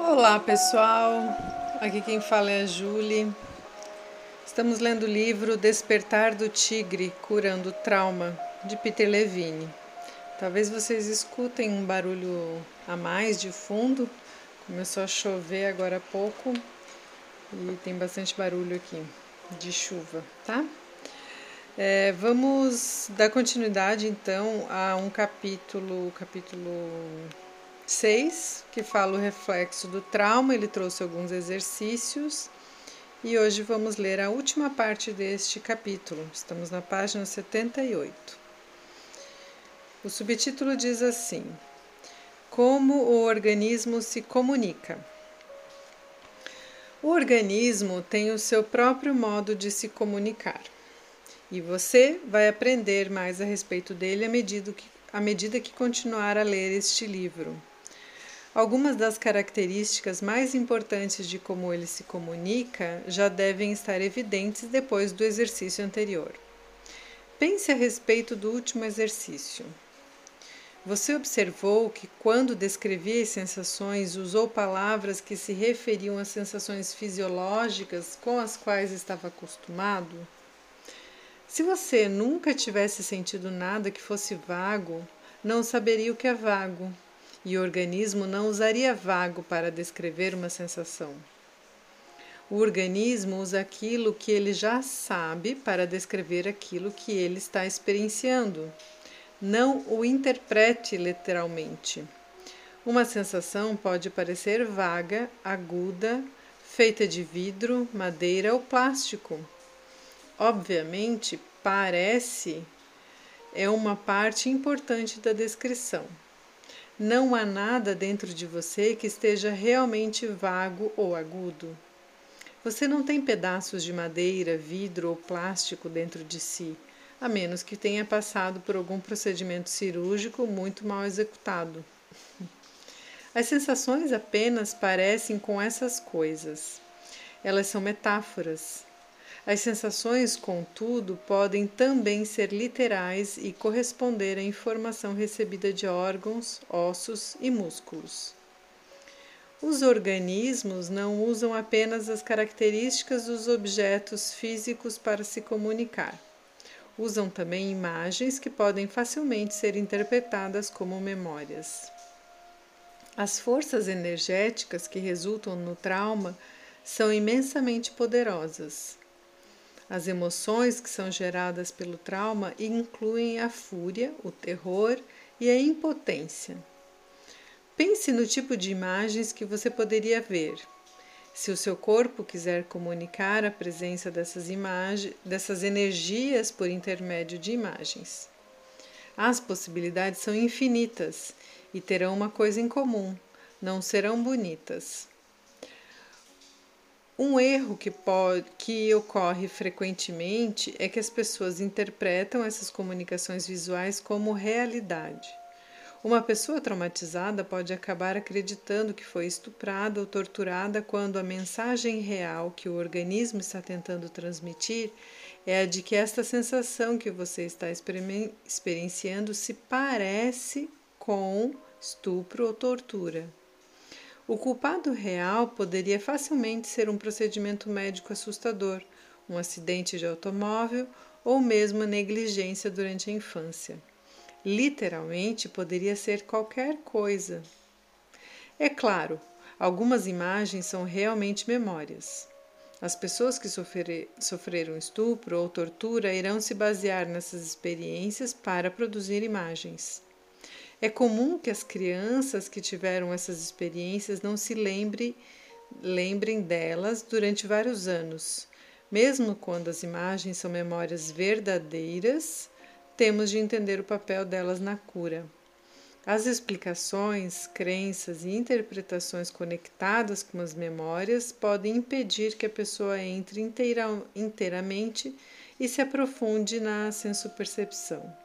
Olá pessoal, aqui quem fala é a Julie. Estamos lendo o livro Despertar do Tigre Curando Trauma, de Peter Levine. Talvez vocês escutem um barulho a mais de fundo, começou a chover agora há pouco e tem bastante barulho aqui de chuva, tá? É, vamos dar continuidade então a um capítulo, capítulo 6, que fala o reflexo do trauma. Ele trouxe alguns exercícios e hoje vamos ler a última parte deste capítulo. Estamos na página 78. O subtítulo diz assim: Como o organismo se comunica. O organismo tem o seu próprio modo de se comunicar e você vai aprender mais a respeito dele à medida que, à medida que continuar a ler este livro. Algumas das características mais importantes de como ele se comunica já devem estar evidentes depois do exercício anterior. Pense a respeito do último exercício. Você observou que, quando descrevia as sensações, usou palavras que se referiam às sensações fisiológicas com as quais estava acostumado? Se você nunca tivesse sentido nada que fosse vago, não saberia o que é vago e o organismo não usaria vago para descrever uma sensação. O organismo usa aquilo que ele já sabe para descrever aquilo que ele está experienciando. Não o interprete literalmente. Uma sensação pode parecer vaga, aguda, feita de vidro, madeira ou plástico. Obviamente, parece é uma parte importante da descrição. Não há nada dentro de você que esteja realmente vago ou agudo. Você não tem pedaços de madeira, vidro ou plástico dentro de si, a menos que tenha passado por algum procedimento cirúrgico muito mal executado. As sensações apenas parecem com essas coisas. Elas são metáforas, as sensações, contudo, podem também ser literais e corresponder à informação recebida de órgãos, ossos e músculos. Os organismos não usam apenas as características dos objetos físicos para se comunicar. Usam também imagens que podem facilmente ser interpretadas como memórias. As forças energéticas que resultam no trauma são imensamente poderosas. As emoções que são geradas pelo trauma incluem a fúria, o terror e a impotência. Pense no tipo de imagens que você poderia ver. Se o seu corpo quiser comunicar a presença dessas imagens, dessas energias por intermédio de imagens. As possibilidades são infinitas e terão uma coisa em comum: não serão bonitas. Um erro que, pode, que ocorre frequentemente é que as pessoas interpretam essas comunicações visuais como realidade. Uma pessoa traumatizada pode acabar acreditando que foi estuprada ou torturada quando a mensagem real que o organismo está tentando transmitir é a de que esta sensação que você está experienciando se parece com estupro ou tortura. O culpado real poderia facilmente ser um procedimento médico assustador, um acidente de automóvel ou mesmo negligência durante a infância. Literalmente poderia ser qualquer coisa. É claro, algumas imagens são realmente memórias. As pessoas que sofreram estupro ou tortura irão se basear nessas experiências para produzir imagens. É comum que as crianças que tiveram essas experiências não se lembre, lembrem delas durante vários anos. Mesmo quando as imagens são memórias verdadeiras, temos de entender o papel delas na cura. As explicações, crenças e interpretações conectadas com as memórias podem impedir que a pessoa entre inteira, inteiramente e se aprofunde na sensopercepção.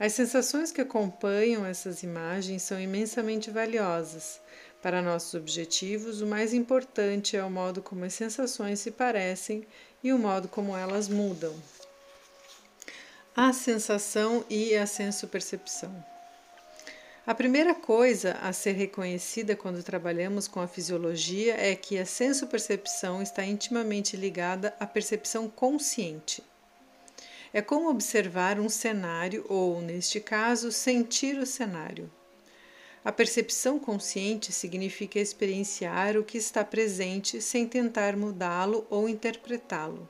As sensações que acompanham essas imagens são imensamente valiosas. Para nossos objetivos, o mais importante é o modo como as sensações se parecem e o modo como elas mudam. A sensação e a senso-percepção. A primeira coisa a ser reconhecida quando trabalhamos com a fisiologia é que a senso-percepção está intimamente ligada à percepção consciente. É como observar um cenário ou, neste caso, sentir o cenário. A percepção consciente significa experienciar o que está presente sem tentar mudá-lo ou interpretá-lo.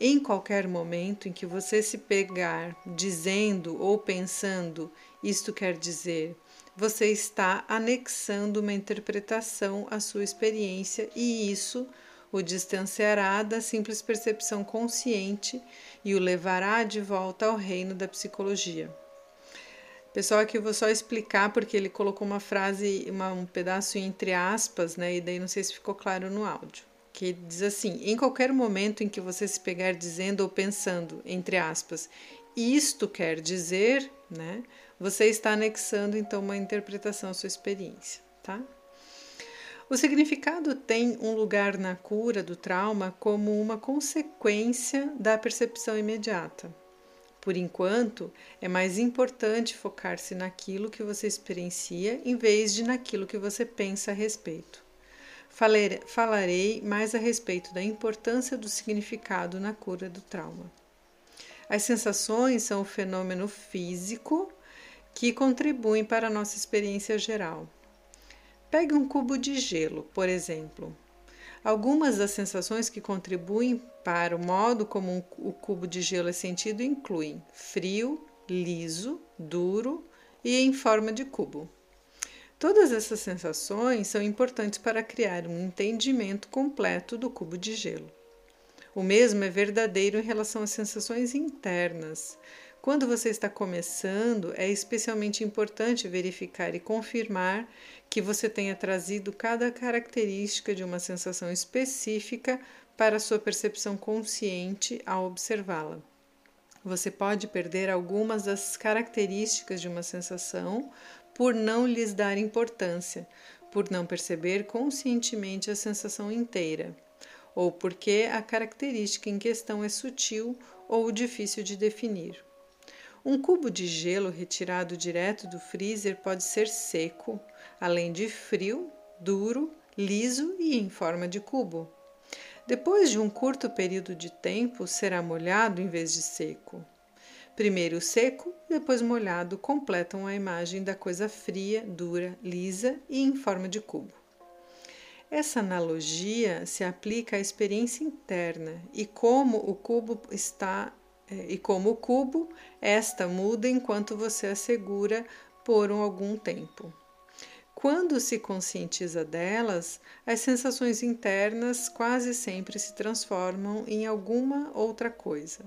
Em qualquer momento em que você se pegar dizendo ou pensando isto quer dizer, você está anexando uma interpretação à sua experiência e isso o distanciará da simples percepção consciente e o levará de volta ao reino da psicologia. Pessoal, aqui eu vou só explicar porque ele colocou uma frase, uma, um pedaço entre aspas, né? E daí não sei se ficou claro no áudio que diz assim: em qualquer momento em que você se pegar dizendo ou pensando, entre aspas, isto quer dizer, né? Você está anexando então uma interpretação à sua experiência, tá? O significado tem um lugar na cura do trauma como uma consequência da percepção imediata. Por enquanto, é mais importante focar-se naquilo que você experiencia em vez de naquilo que você pensa a respeito falarei mais a respeito da importância do significado na cura do trauma. As sensações são o fenômeno físico que contribuem para a nossa experiência geral. Pegue um cubo de gelo, por exemplo. Algumas das sensações que contribuem para o modo como o cubo de gelo é sentido incluem frio, liso, duro e em forma de cubo. Todas essas sensações são importantes para criar um entendimento completo do cubo de gelo. O mesmo é verdadeiro em relação às sensações internas. Quando você está começando, é especialmente importante verificar e confirmar que você tenha trazido cada característica de uma sensação específica para sua percepção consciente ao observá-la. Você pode perder algumas das características de uma sensação por não lhes dar importância, por não perceber conscientemente a sensação inteira, ou porque a característica em questão é sutil ou difícil de definir. Um cubo de gelo retirado direto do freezer pode ser seco, além de frio, duro, liso e em forma de cubo. Depois de um curto período de tempo, será molhado em vez de seco. Primeiro seco, depois molhado, completam a imagem da coisa fria, dura, lisa e em forma de cubo. Essa analogia se aplica à experiência interna e como o cubo está e como o cubo, esta muda enquanto você a segura por algum tempo. Quando se conscientiza delas, as sensações internas quase sempre se transformam em alguma outra coisa.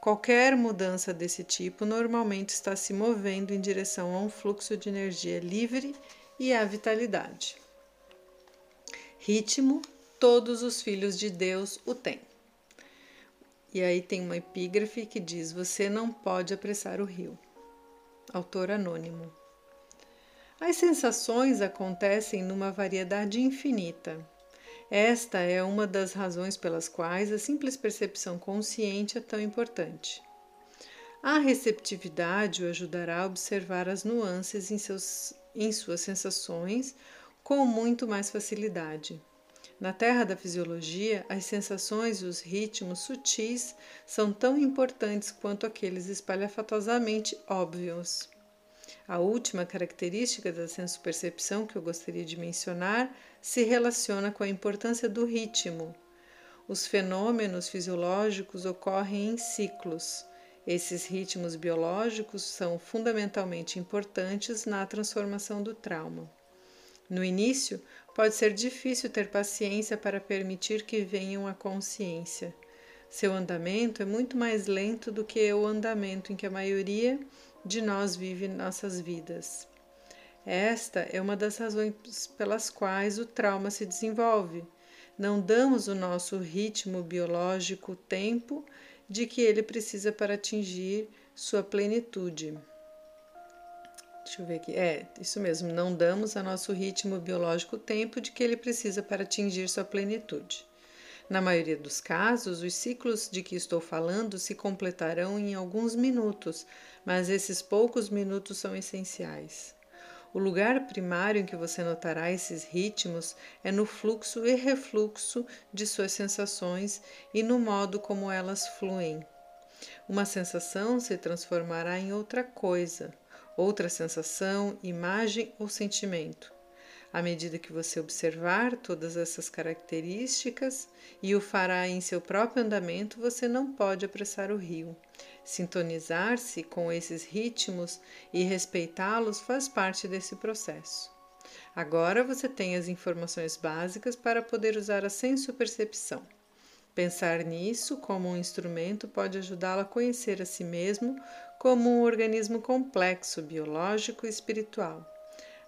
Qualquer mudança desse tipo normalmente está se movendo em direção a um fluxo de energia livre e à vitalidade. Ritmo, todos os filhos de Deus o têm. E aí tem uma epígrafe que diz: Você não pode apressar o rio. Autor anônimo. As sensações acontecem numa variedade infinita esta é uma das razões pelas quais a simples percepção consciente é tão importante. A receptividade o ajudará a observar as nuances em, seus, em suas sensações com muito mais facilidade. Na terra da fisiologia, as sensações e os ritmos sutis são tão importantes quanto aqueles espalhafatosamente óbvios. A última característica da senso-percepção que eu gostaria de mencionar se relaciona com a importância do ritmo. Os fenômenos fisiológicos ocorrem em ciclos. Esses ritmos biológicos são fundamentalmente importantes na transformação do trauma. No início, pode ser difícil ter paciência para permitir que venham à consciência. Seu andamento é muito mais lento do que o andamento em que a maioria de nós vive nossas vidas. Esta é uma das razões pelas quais o trauma se desenvolve. Não damos o nosso ritmo biológico o tempo de que ele precisa para atingir sua plenitude. Deixa eu ver aqui. É, isso mesmo. Não damos ao nosso ritmo biológico o tempo de que ele precisa para atingir sua plenitude. Na maioria dos casos, os ciclos de que estou falando se completarão em alguns minutos, mas esses poucos minutos são essenciais. O lugar primário em que você notará esses ritmos é no fluxo e refluxo de suas sensações e no modo como elas fluem. Uma sensação se transformará em outra coisa, outra sensação, imagem ou sentimento. À medida que você observar todas essas características e o fará em seu próprio andamento, você não pode apressar o rio. Sintonizar-se com esses ritmos e respeitá-los faz parte desse processo. Agora você tem as informações básicas para poder usar a senso-percepção. Pensar nisso como um instrumento pode ajudá-lo a conhecer a si mesmo como um organismo complexo, biológico e espiritual.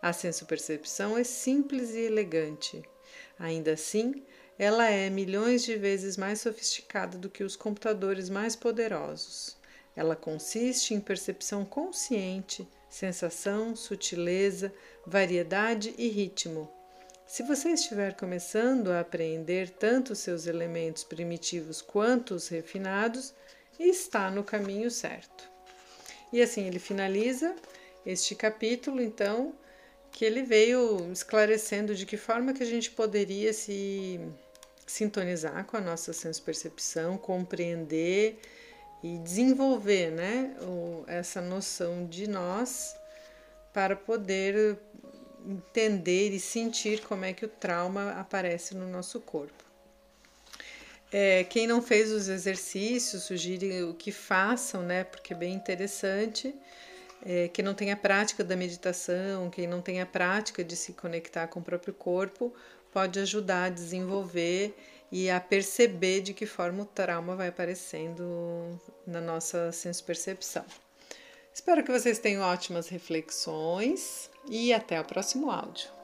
A senso-percepção é simples e elegante. Ainda assim, ela é milhões de vezes mais sofisticada do que os computadores mais poderosos. Ela consiste em percepção consciente, sensação, sutileza, variedade e ritmo. Se você estiver começando a apreender tanto seus elementos primitivos quanto os refinados, está no caminho certo. E assim ele finaliza este capítulo, então, que ele veio esclarecendo de que forma que a gente poderia se sintonizar com a nossa senso-percepção, compreender e desenvolver né, essa noção de nós para poder entender e sentir como é que o trauma aparece no nosso corpo. É, quem não fez os exercícios, sugiro que façam, né? Porque é bem interessante. É, quem não tem a prática da meditação, quem não tem a prática de se conectar com o próprio corpo, pode ajudar a desenvolver e a perceber de que forma o trauma vai aparecendo na nossa senso-percepção. Espero que vocês tenham ótimas reflexões e até o próximo áudio.